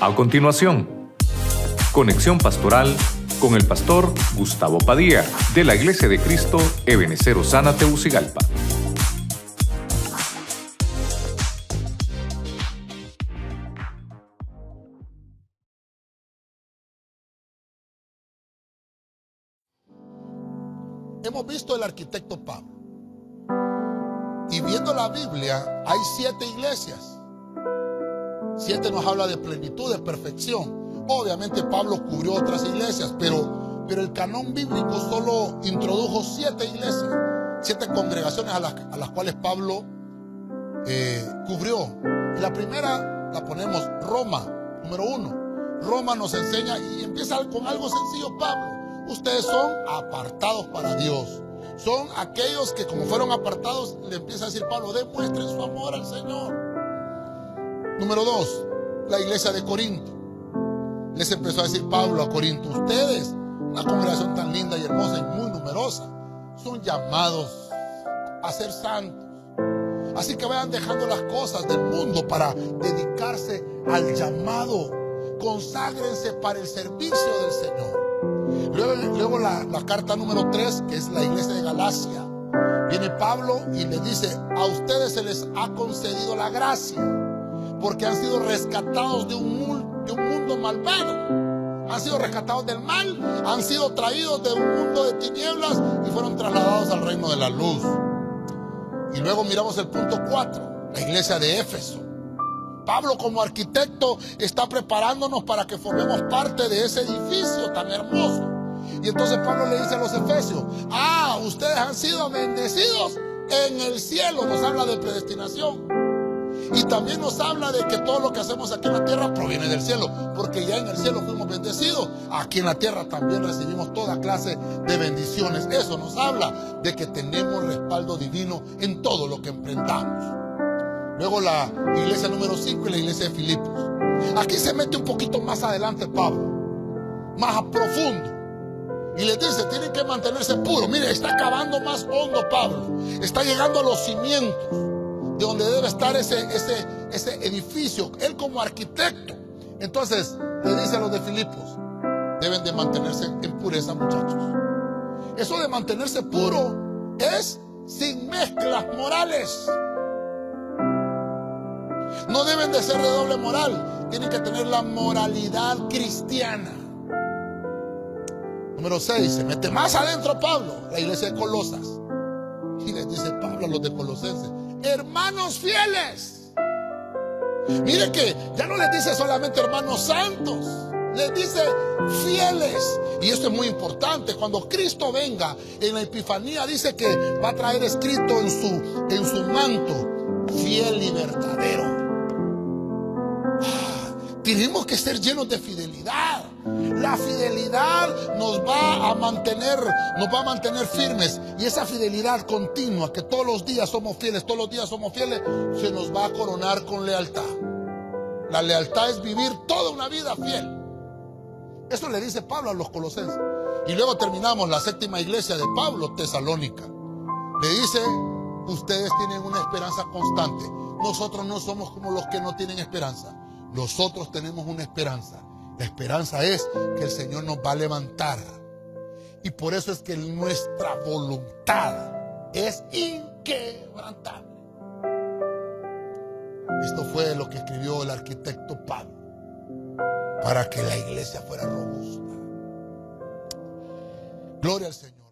A continuación, conexión pastoral con el pastor Gustavo Padilla de la Iglesia de Cristo Ebenecer Osana Teucigalpa. Hemos visto el arquitecto Pablo. Y viendo la Biblia, hay siete iglesias. Siete nos habla de plenitud, de perfección. Obviamente Pablo cubrió otras iglesias, pero, pero el canón bíblico solo introdujo siete iglesias, siete congregaciones a las, a las cuales Pablo eh, cubrió. Y la primera la ponemos Roma, número uno. Roma nos enseña y empieza con algo sencillo Pablo. Ustedes son apartados para Dios. Son aquellos que como fueron apartados, le empieza a decir Pablo, demuestren su amor al Señor. Número dos, la iglesia de Corinto. Les empezó a decir Pablo a Corinto, ustedes, una congregación tan linda y hermosa y muy numerosa, son llamados a ser santos. Así que vayan dejando las cosas del mundo para dedicarse al llamado. Conságrense para el servicio del Señor. Luego, la, carta número 3, que es la iglesia de Galacia. Viene Pablo y le dice, a ustedes se les ha concedido la gracia, porque han sido rescatados de un, mundo malvado. Han sido rescatados del mal, han sido traídos de un mundo de tinieblas y fueron trasladados al reino de la luz. Y luego miramos el punto 4, la iglesia de Éfeso. Pablo como arquitecto está preparándonos para que formemos parte de ese edificio tan hermoso. Y entonces Pablo le dice a los efesios, ah, ustedes han sido bendecidos en el cielo. Nos habla de predestinación. Y también nos habla de que todo lo que hacemos aquí en la tierra proviene del cielo, porque ya en el cielo fuimos bendecidos. Aquí en la tierra también recibimos toda clase de bendiciones. Eso nos habla de que tenemos respaldo divino en todo lo que emprendamos. Luego la iglesia número 5 y la iglesia de Filipos. Aquí se mete un poquito más adelante Pablo, más a profundo. Y les dice, tienen que mantenerse puros. Mire, está acabando más hondo Pablo. Está llegando a los cimientos de donde debe estar ese, ese, ese edificio. Él como arquitecto. Entonces le dice a los de Filipos, deben de mantenerse en pureza muchachos. Eso de mantenerse puro es sin mezclas morales. No deben de ser de doble moral. Tienen que tener la moralidad cristiana. Número 6. Se mete más adentro Pablo, la iglesia de Colosas. Y les dice Pablo a los de Colosenses, hermanos fieles. Mire que ya no les dice solamente hermanos santos, les dice fieles. Y esto es muy importante. Cuando Cristo venga en la Epifanía, dice que va a traer escrito en su, en su manto, fiel y verdadero. Tenemos que ser llenos de fidelidad. La fidelidad nos va a mantener, nos va a mantener firmes. Y esa fidelidad continua, que todos los días somos fieles, todos los días somos fieles, se nos va a coronar con lealtad. La lealtad es vivir toda una vida fiel. Eso le dice Pablo a los colosenses. Y luego terminamos la séptima iglesia de Pablo, Tesalónica. Le dice, ustedes tienen una esperanza constante. Nosotros no somos como los que no tienen esperanza. Nosotros tenemos una esperanza. La esperanza es que el Señor nos va a levantar. Y por eso es que nuestra voluntad es inquebrantable. Esto fue lo que escribió el arquitecto Pablo para que la iglesia fuera robusta. Gloria al Señor.